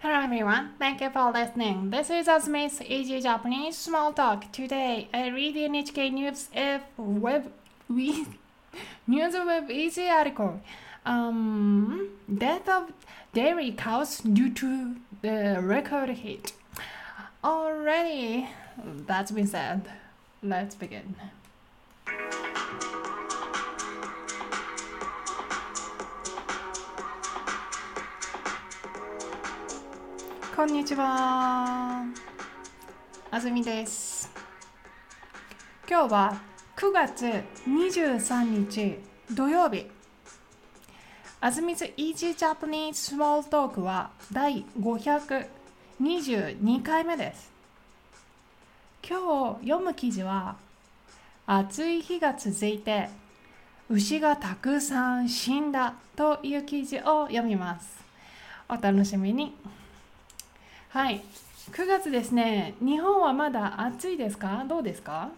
Hello everyone, thank you for listening. This is Asmi's Easy Japanese Small Talk. Today, I read the NHK News F web we, News Web Easy article. Um, death of dairy cows due to the record heat. Already, that's been said. Let's begin. こんにちは。あずみです。今日は9月23日土曜日。あずみず Easy Japanese Small Talk は第522回目です。今日読む記事は暑い日が続いて牛がたくさん死んだという記事を読みます。お楽しみに。はい、9月ですね。日本はまだ暑いですか？どうですか？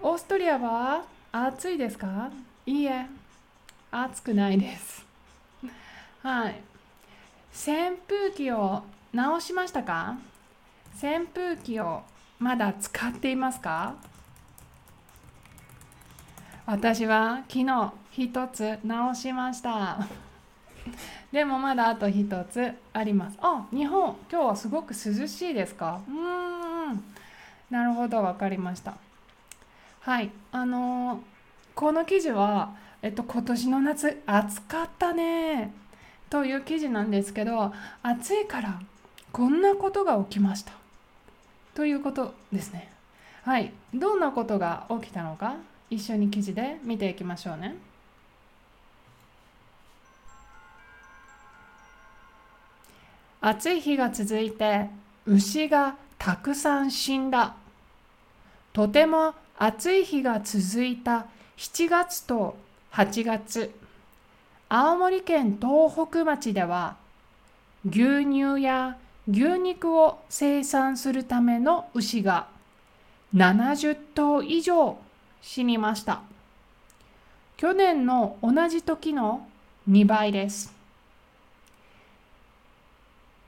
オーストリアは暑いですか？いいえ、暑くないです。はい。扇風機を直しましたか？扇風機をまだ使っていますか？私は昨日一つ直しました。でもまだあと一つあります。あ、日本、今日はすごく涼しいですか？うーん。なるほど、わかりました。はい、あのーこの記事は、えっと、今年の夏、暑かったね。という記事なんですけど、暑いからこんなことが起きました。ということですね。はい、どんなことが起きたのか、一緒に記事で見ていきましょうね。暑い日が続いて牛がたくさん死んだ。とても暑い日が続いた7月と8月、青森県東北町では牛乳や牛肉を生産するための牛が70頭以上死にました。去年の同じ時の2倍です。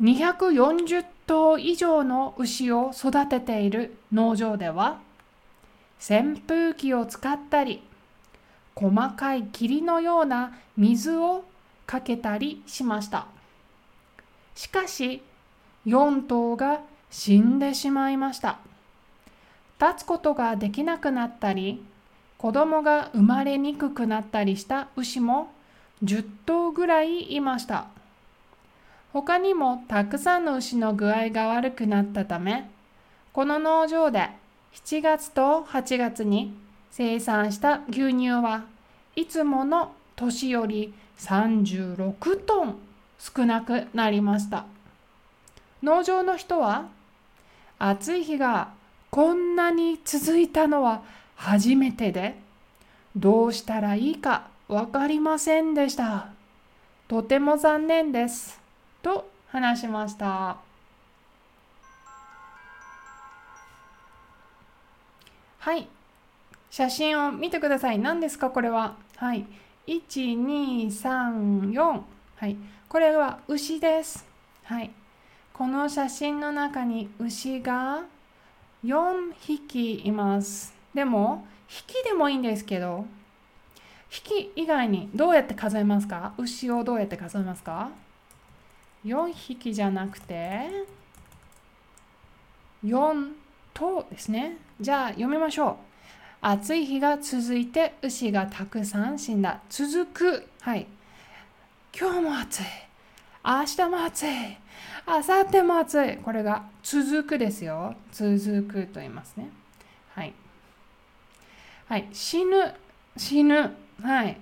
240頭以上の牛を育てている農場では扇風機を使ったり細かい霧のような水をかけたりしました。しかし4頭が死んでしまいました。立つことができなくなったり子供が生まれにくくなったりした牛も10頭ぐらいいました。他にもたくさんの牛の具合が悪くなったため、この農場で7月と8月に生産した牛乳はいつもの年より36トン少なくなりました。農場の人は暑い日がこんなに続いたのは初めてでどうしたらいいかわかりませんでした。とても残念です。と話しました。はい。写真を見てください。何ですか？これは。はい。1、2、3、4。はい。これは牛です。はい。この写真の中に牛が4匹います。でも、匹でもいいんですけど、匹以外にどうやって数えますか？牛をどうやって数えますか？4匹じゃなくて4頭ですね。じゃあ読みましょう。暑い日が続いて牛がたくさん死んだ。続く。はい。今日も暑い。明日も暑い。明後日も暑い。これが続くですよ。続くと言いますね。はい。はい。死ぬ。死ぬ。はい。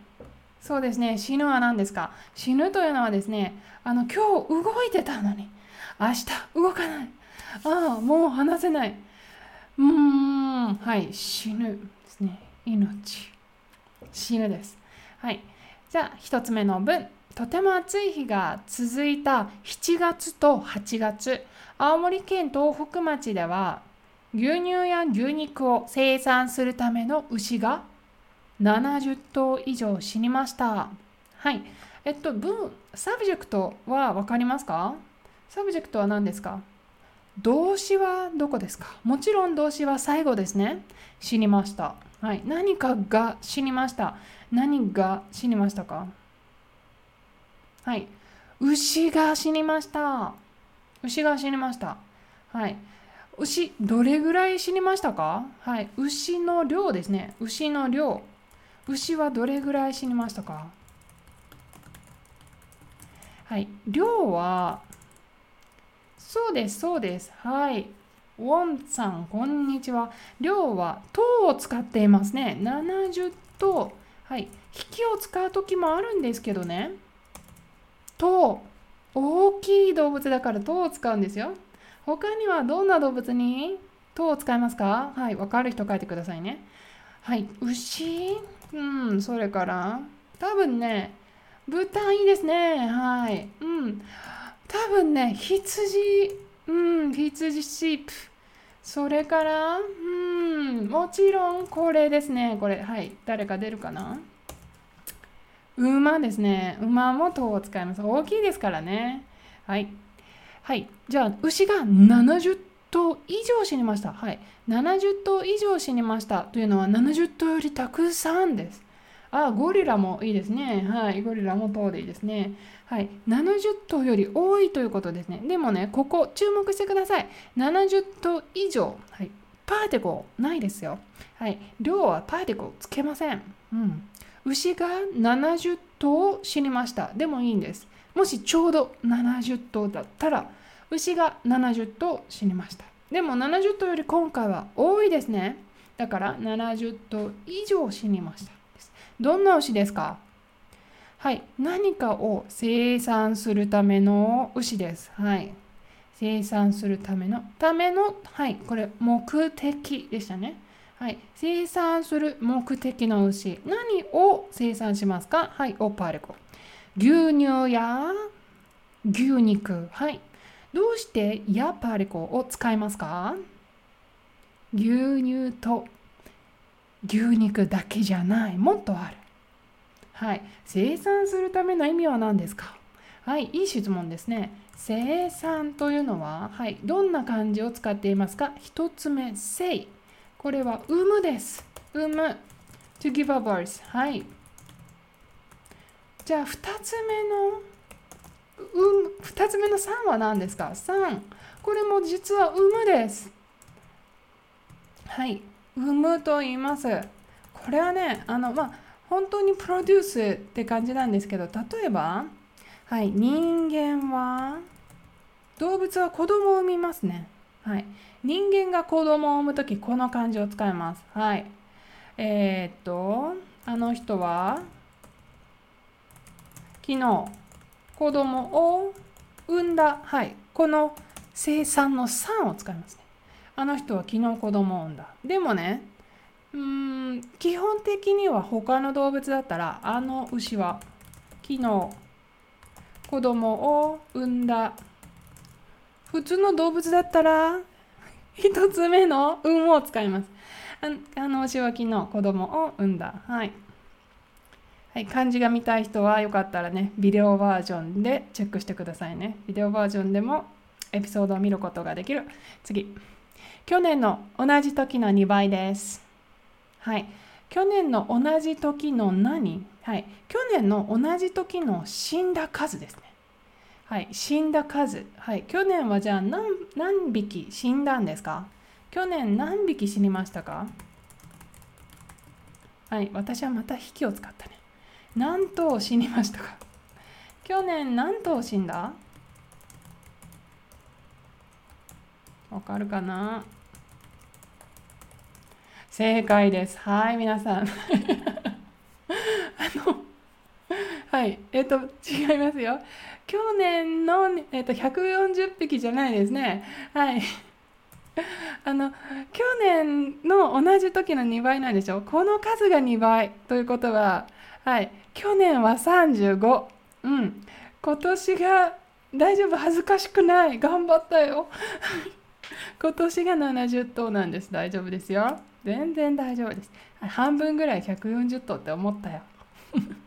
そうですね。死ぬは何ですか？死ぬというのはですね、あの、今日動いてたのに、明日動かない。ああ、もう話せない。うーん、はい。死ぬですね。命。死ぬです。はい。じゃあ、一つ目の文。とても暑い日が続いた7月と8月、青森県東北町では、牛乳や牛肉を生産するための牛が70頭以上死にました。はい。えっと、文、 subject は分かりますか？ subject は何ですか？動詞はどこですか？もちろん動詞は最後ですね。死にました。はい。何かが死にました。何が死にましたか？はい。牛が死にました。牛が死にました。はい。牛、どれぐらい死にましたか？はい。牛の量ですね。牛の量。牛はどれぐらい死にましたか？はい。量は、そうです、そうです。はい。ウォンさん、こんにちは。量は、糖を使っていますね。70と、はい。引きを使う時もあるんですけどね。糖。大きい動物だから糖を使うんですよ。他にはどんな動物に糖を使いますか？はい。わかる人書いてくださいね。はい。牛？うん。それから、多分ね、豚いいですね。はい。うん。多分ね、羊、うん、羊シープ。それから、うん、もちろんこれですね。これ、はい。誰か出るかな？馬ですね。馬も塔を使います。大きいですからね。はい。はい。じゃあ、牛が70頭以上死にました。はい。70頭以上死にましたというのは70頭よりたくさんです。あ、ゴリラもいいですね。はい。ゴリラも塔でいいですね。はい。70頭より多いということですね。でもね、ここ注目してください。70頭以上。はい。パーティコないですよ。はい。量はパーティコつけません。うん。牛が70頭死にました。でもいいんです。もしちょうど70頭だったら、牛が70頭死にました。でも70頭より今回は多いですね。だから70頭以上死にました。どんな牛ですか？はい。何かを生産するための牛です。はい。生産するための、ための、はい。これ、目的でしたね。はい。生産する目的の牛。何を生産しますか？はい。オパレコ。牛乳や牛肉。はい。どうしてヤパレコを使いますか？牛乳と牛肉だけじゃない。もっとある。はい。生産するための意味は何ですか？はい。いい質問ですね。生産というのは、はい。どんな漢字を使っていますか？一つ目、生。これは産むです。産む。to give a birth。はい。じゃあ、二つ目の、うん、二つ目の3は何ですか ?3。これも実は産むです。はい。産むと言います。これはね、あの、まあ、本当にプロデュースって感じなんですけど、例えば、はい、人間は、動物は子供を産みますね。はい。人間が子供を産むとき、この漢字を使います。はい。えー、っと、あの人は、昨日、子供を産んだ。はい。この生産の3を使いますね。あの人は昨日子供を産んだ。でもね、うーん、基本的には他の動物だったら、あの牛は昨日子供を産んだ。普通の動物だったら、一つ目の運を使います。あの牛は昨日子供を産んだ。はい。はい、漢字が見たい人はよかったらね、ビデオバージョンでチェックしてくださいね。ビデオバージョンでもエピソードを見ることができる。次。去年の同じ時の2倍です。はい。去年の同じ時の何？はい。去年の同じ時の死んだ数ですね。はい。死んだ数。はい。去年はじゃあ何何匹死んだんですか？去年何匹死にましたか？はい。私はまた引きを使ったね。何頭死にましたか？去年何頭死んだ？わかるかな？正解です。はい、皆さん。あの、はい、えっ、と、違いますよ。去年の、えっ、と、140匹じゃないですね。はい。あの、去年の同じ時の2倍なんでしょこの数が2倍ということは、はい、去年は35。うん。今年が大丈夫、恥ずかしくない。頑張ったよ。今年が70頭なんです。大丈夫ですよ。全然大丈夫です。半分ぐらい140頭って思ったよ。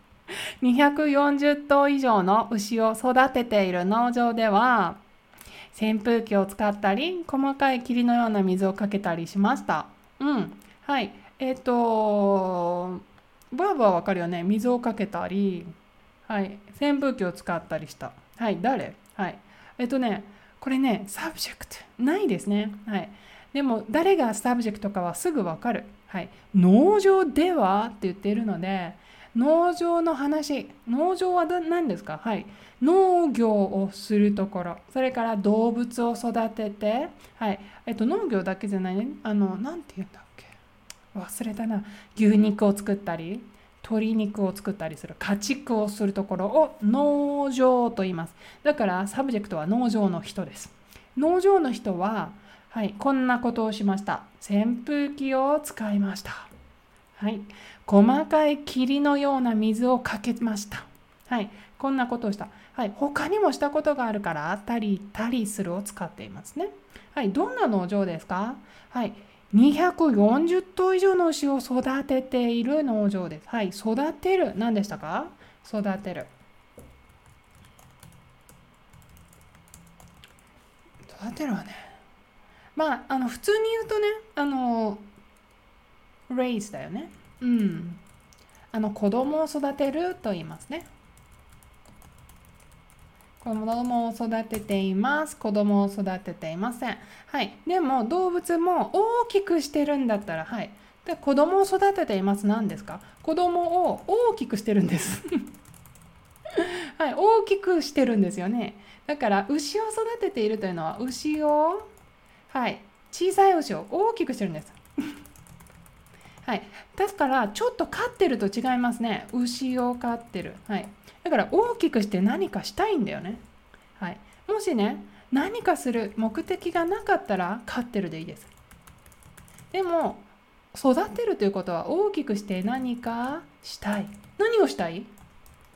240頭以上の牛を育てている農場では扇風機を使ったり細かい霧のような水をかけたりしましたうんはいえっ、ー、とバーブはわかるよね？水をかけたりはい。扇風機を使ったりした。はい。誰？はい。えっ、とねこれね subject ないですね。はい。でも誰が subject かはすぐわかる。はい、農場ではって言っているので農場の話農場は何ですか？はい。農業をするところ。それから動物を育ててはい。えっと農業だけじゃないね。あの何て言うんだ？忘れたな牛肉を作ったり鶏肉を作ったりする家畜をするところを農場と言いますだから subject は農場の人です農場の人ははい、こんなことをしました。扇風機を使いました。はい、細かい霧のような水をかけました。はい、こんなことをした。はい、他にもしたことがあるから、あったりたりするを使っていますね。はい、どんな農場ですか？はい、240頭以上の牛を育てている農場です。はい、育てる。何でしたか？育てる。育てるはね。まあ、あの普通に言うとね、あの、raise だよね。うん。あの子供を育てると言いますね。子供を育てています。子供を育てていません。はい。でも動物も大きくしてるんだったら、はい。で子供を育てています。何ですか？子供を大きくしてるんです。はい。大きくしてるんですよね。だから牛を育てているというのは牛をはい小さい牛を大きくしてるんです はいだからちょっと飼ってると違いますね牛を飼ってるはいだから大きくして何かしたいんだよね。はい。もしね何かする目的がなかったら飼ってるでいいです。でも育てるということは大きくして何かしたい。何をしたい？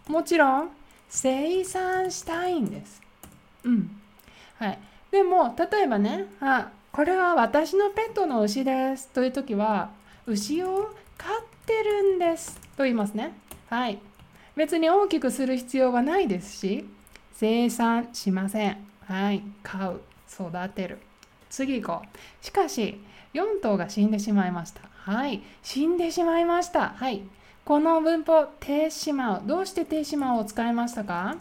もちろん生産したいんです。うん。はい。でも例えばねあこれは私のペットの牛です。という時は牛を飼ってるんです。と言いますね。はい。別に大きくする必要はないですし生産しません。はい。飼う。育てる。次行こう。しかし4頭が死んでしまいました。はい。死んでしまいました。はい。この文法、てしまう。どうしててしまうを使いましたか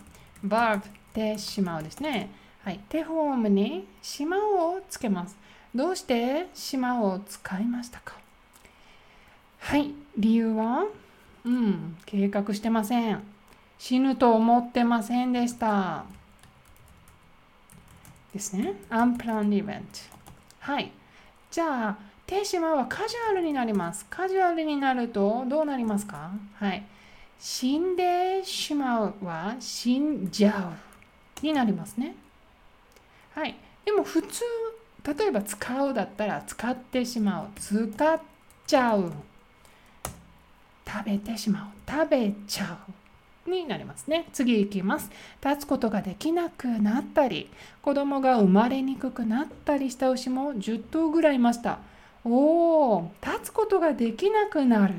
?verb、てしまうですね。はい、手ホームに島をつけます。どうして島を使いましたか？はい、理由は？うん、計画してません。死ぬと思ってませんでした。ですね。unplanned event。はい。じゃあ、手島はカジュアルになります。カジュアルになるとどうなりますか？はい。死んでしまうは死んじゃうになりますね。はい、でも普通例えば使うだったら使ってしまう使っちゃう食べてしまう。食べちゃう。になりますね。次行きます。立つことができなくなったり子供が生まれにくくなったりした牛も10頭ぐらいいました。おお立つことができなくなる。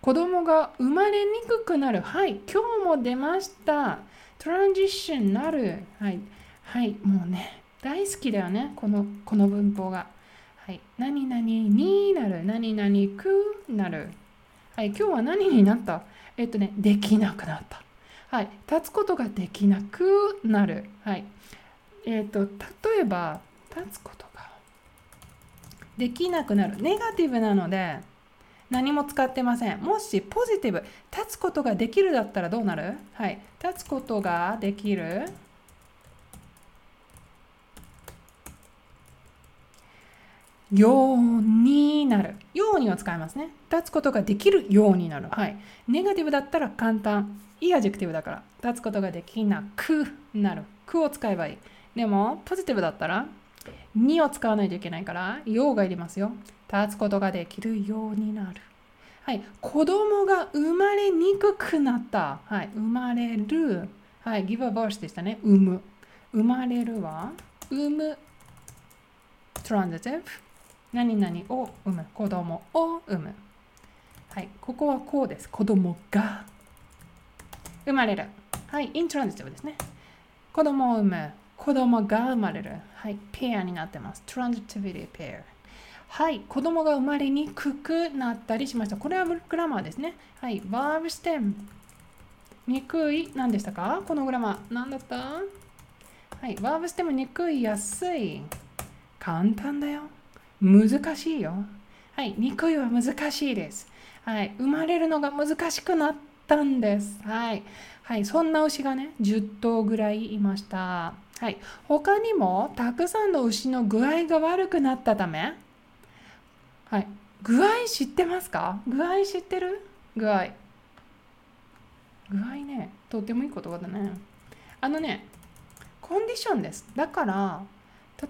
子供が生まれにくくなる。はい今日も出ました。トランジッションなる。はいはいもうね大好きだよね。このこの文法が。はい何々になる。何々くなる。はい今日は何になった？えっとねできなくなった。はい立つことができなくなる。はいえっと例えば立つことができなくなる。ネガティブなので何も使ってません。もしポジティブ、立つことができるだったらどうなる？はい。立つことができるようになる。ようにを使いますね。立つことができるようになる。はい。ネガティブだったら簡単。い adjective だから。立つことができなくなる。くを使えばいい。でも、ポジティブだったら、にを使わないといけないから、ようがいりますよ。立つことができるようになる。はい。子供が生まれにくくなった。はい。生まれる。はい。give a birth でしたね。産む。生まれるは、産む。transitive。何々を産む子供を産むはいここはこうです子供が生まれる。はい、イントランジティブですね。子供を産む。子供が生まれる。はい、ペアになってます。トランジティビティペア。はい、子供が生まれにくくなったりしました。これはグラマーですね。はい、バーブステム。にくい。何でしたか？このグラマー。何だった？はい、バーブステムにくい、安い。簡単だよ。難しいよ。はい、にくいは難しいです。はい、生まれるのが難しくなったんです。はい。はい、そんな牛がね、10頭ぐらいいました。はい、他にもたくさんの牛の具合が悪くなったため、はい、具合知ってますか？具合知ってる？具合。具合ね、とってもいい言葉だね。あのね、コンディションです。だから、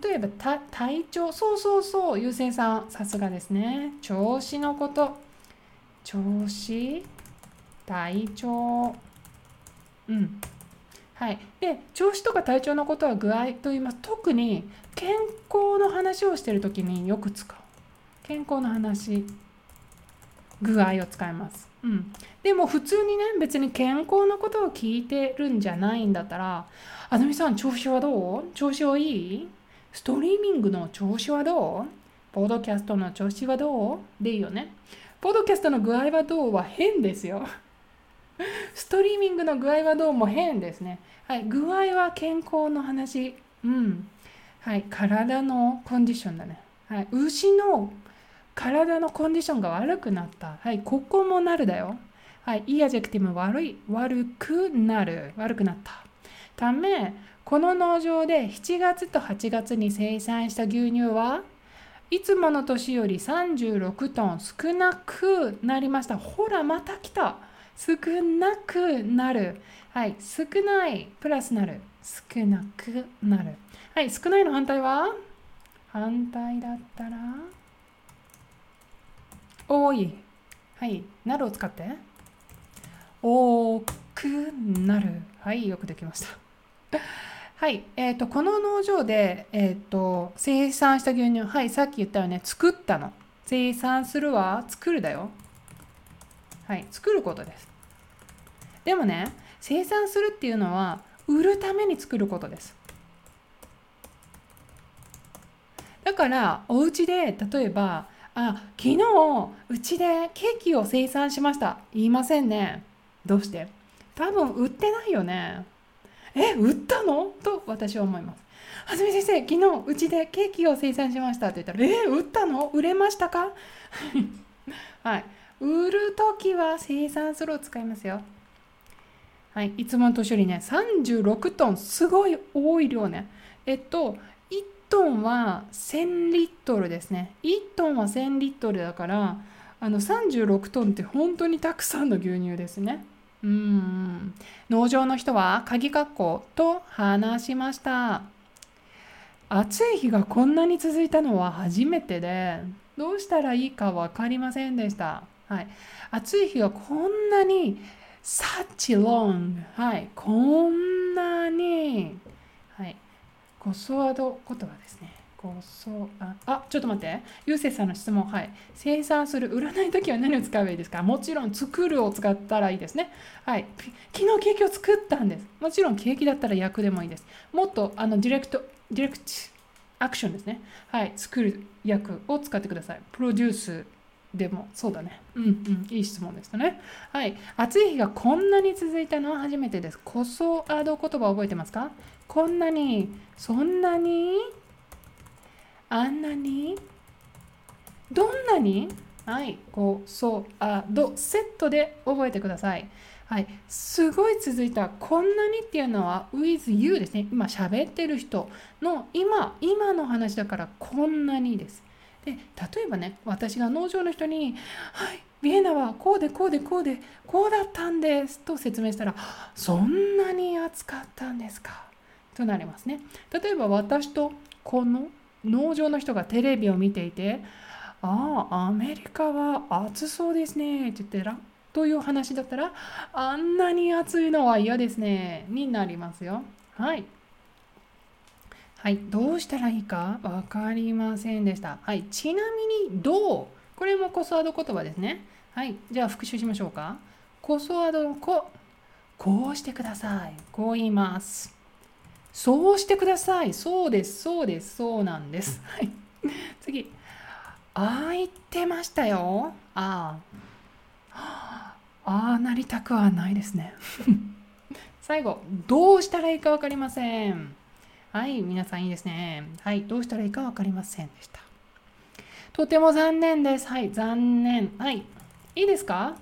例えば体調、そうそうそう、優先さん、さすがですね。調子のこと。調子、体調、うん。はい。で、調子とか体調のことは具合と言います。特に健康の話をしているときによく使う。健康の話、具合を使います。うん。でも普通にね、別に健康のことを聞いてるんじゃないんだったら、あずみさん、調子はどう？調子はいい？ストリーミングの調子はどう？ポードキャストの調子はどう？でいいよね。ポードキャストの具合はどうは変ですよ。ストリーミングの具合はどうも変ですね。はい、具合は健康の話。うん。はい、体のコンディションだね。はい、牛の体のコンディションが悪くなった。はい、ここもなるだよ。はい、い adjective 悪い、悪くなる、悪くなった。ため、この農場で7月と8月に生産した牛乳はいつもの年より36トン少なくなりました。ほら、また来た。少なくなる。はい、少ないプラスなる。少なくなる。はい、少ないの反対は？反対だったら？多い。はい、なるを使って。多くなる。はい、よくできました。はい、えーと、この農場で、えーと、生産した牛乳、はい、さっき言ったよね、作ったの。生産するは作るだよ。はい、作ることです。でもね生産するっていうのは売るために作ることですだからお家で例えばあ昨日うちでケーキを生産しました言いませんねどうして？多分売ってないよねえ売ったの？と私は思います。はじめ先生昨日うちでケーキを生産しましたって言ったらえ売ったの？売れましたか？はい。売るときは生産するを使いますよ。はい、いつもの年よりね、36トン、すごい多い量ね。えっと、1トンは1000リットルですね。1トンは1000リットルだから、あの36トンって本当にたくさんの牛乳ですね。うん。農場の人は鍵括弧と話しました。暑い日がこんなに続いたのは初めてで、どうしたらいいか分かりませんでした。はい。暑い日がこんなに such long はいこんなにはいごソワード言葉ですねごそああちょっと待って。ゆうせいさんの質問。はい。生産する売らない時は何を使えばいいですか？もちろん作るを使ったらいいですね。はい。昨日ケーキを作ったんです。もちろんケーキだったら焼くでもいいです。もっとあの direct direct action ですね。はい。作る焼くを使ってください。 produce でもそうだね。うんうん、いい質問でしたね。はい。暑い日がこんなに続いたのは初めてです。こそあど言葉覚えてますか？こんなに、そんなに、あんなに、どんなに？はい。こうそアドセットで覚えてください。はい。すごい続いた。こんなにっていうのは with you ですね。今喋ってる人の今、今の話だからこんなにです。で例えばね私が農場の人に「はいビエナはこうでこうでこうでこうだったんです」と説明したら「そんなに暑かったんですか」となりますね。例えば私とこの農場の人がテレビを見ていて「ああアメリカは暑そうですね」って言ってらという話だったら「あんなに暑いのは嫌ですね」になりますよ。はい。はい、どうしたらいいか分かりませんでした。はい、ちなみに、どう？これもコソワード言葉ですね。はい、じゃあ復習しましょうか。コソワードのコ、こうしてください。こう言います。そうしてください。そうです、そうです、そうなんです。はい。次。ああ言ってましたよ。ああ。ああなりたくはないですね。最後、どうしたらいいか分かりません。はい、皆さんいいですね。はい、どうしたらいいか分かりませんでした。とても残念です。はい、残念。はい、いいですか？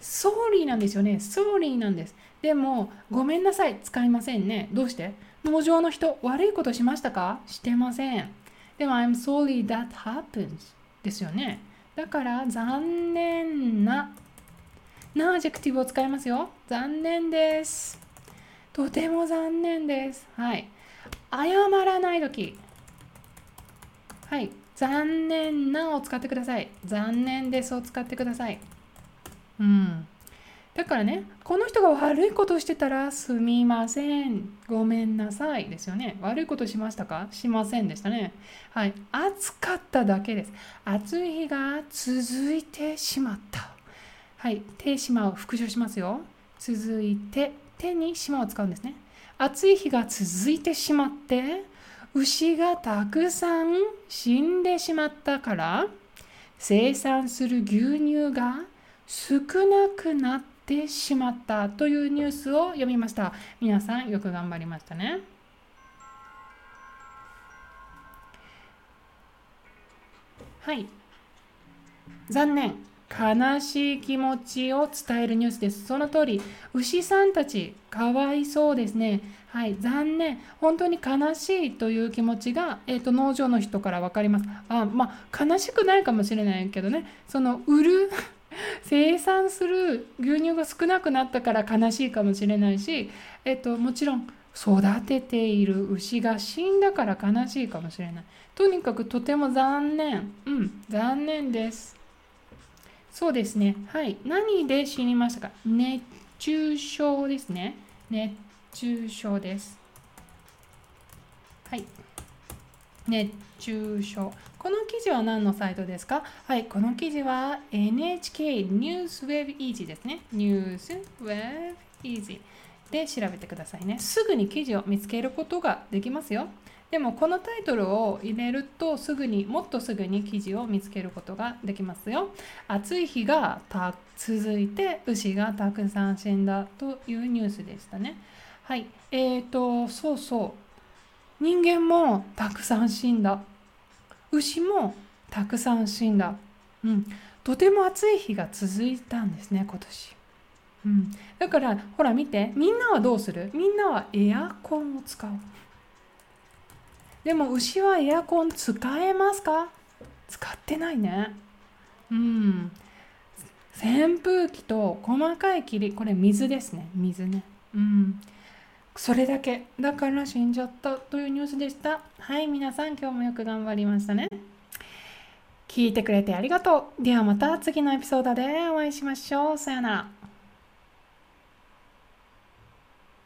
ソーリーなんですよね。ソーリーなんです。でも、ごめんなさい。使いませんね。どうして？農場の人、悪いことしましたか？してません。でも、I'm sorry that happens ですよね。だから、残念な、な adjective を使いますよ。残念です。とても残念です。はい。謝らないとき。はい。残念なを使ってください。残念ですを使ってください。うん。だからね、この人が悪いことしてたら、すみません、ごめんなさいですよね。悪いことしましたかしませんでしたね。はい。暑かっただけです。暑い日が続いてしまった。はい。手島を復唱しますよ。続いて、手に島を使うんですね。暑い日が続いてしまって、牛がたくさん死んでしまったから、生産する牛乳が少なくなってしまったというニュースを読みました。皆さんよく頑張りましたね。はい。残念。悲しい気持ちを伝えるニュースです。その通り、牛さんたち、かわいそうですね。はい、残念。本当に悲しいという気持ちが、えーと、農場の人から分かります。あまあ、悲しくないかもしれないけどね、その売る生産する牛乳が少なくなったから悲しいかもしれないし、えっと、もちろん育てている牛が死んだから悲しいかもしれない。とにかくとても残念。うん、残念です。そうですね。はい。何で死にましたか？熱中症ですね。熱中症です。はい。熱中症。この記事は何のサイトですか？はい、この記事は NHK NewsWeb Easy ですね。NewsWeb Easy で調べてくださいね。すぐに記事を見つけることができますよ。でもこのタイトルを入れるとすぐにもっとすぐに記事を見つけることができますよ。暑い日が続いて牛がたくさん死んだというニュースでしたね。はい。えっ、ー、と、そうそう。人間もたくさん死んだ。牛もたくさん死んだ。うん、とても暑い日が続いたんですね、今年。うん、だから、ほら見て、みんなはどうする？みんなはエアコンを使う。でも牛はエアコン使えますか？使ってないね。うん。扇風機と細かい霧、これ水ですね。水ね。うん。それだけ。だから死んじゃったというニュースでした。はい皆さん今日もよく頑張りましたね。聞いてくれてありがとう。ではまた次のエピソードでお会いしましょう。さよなら。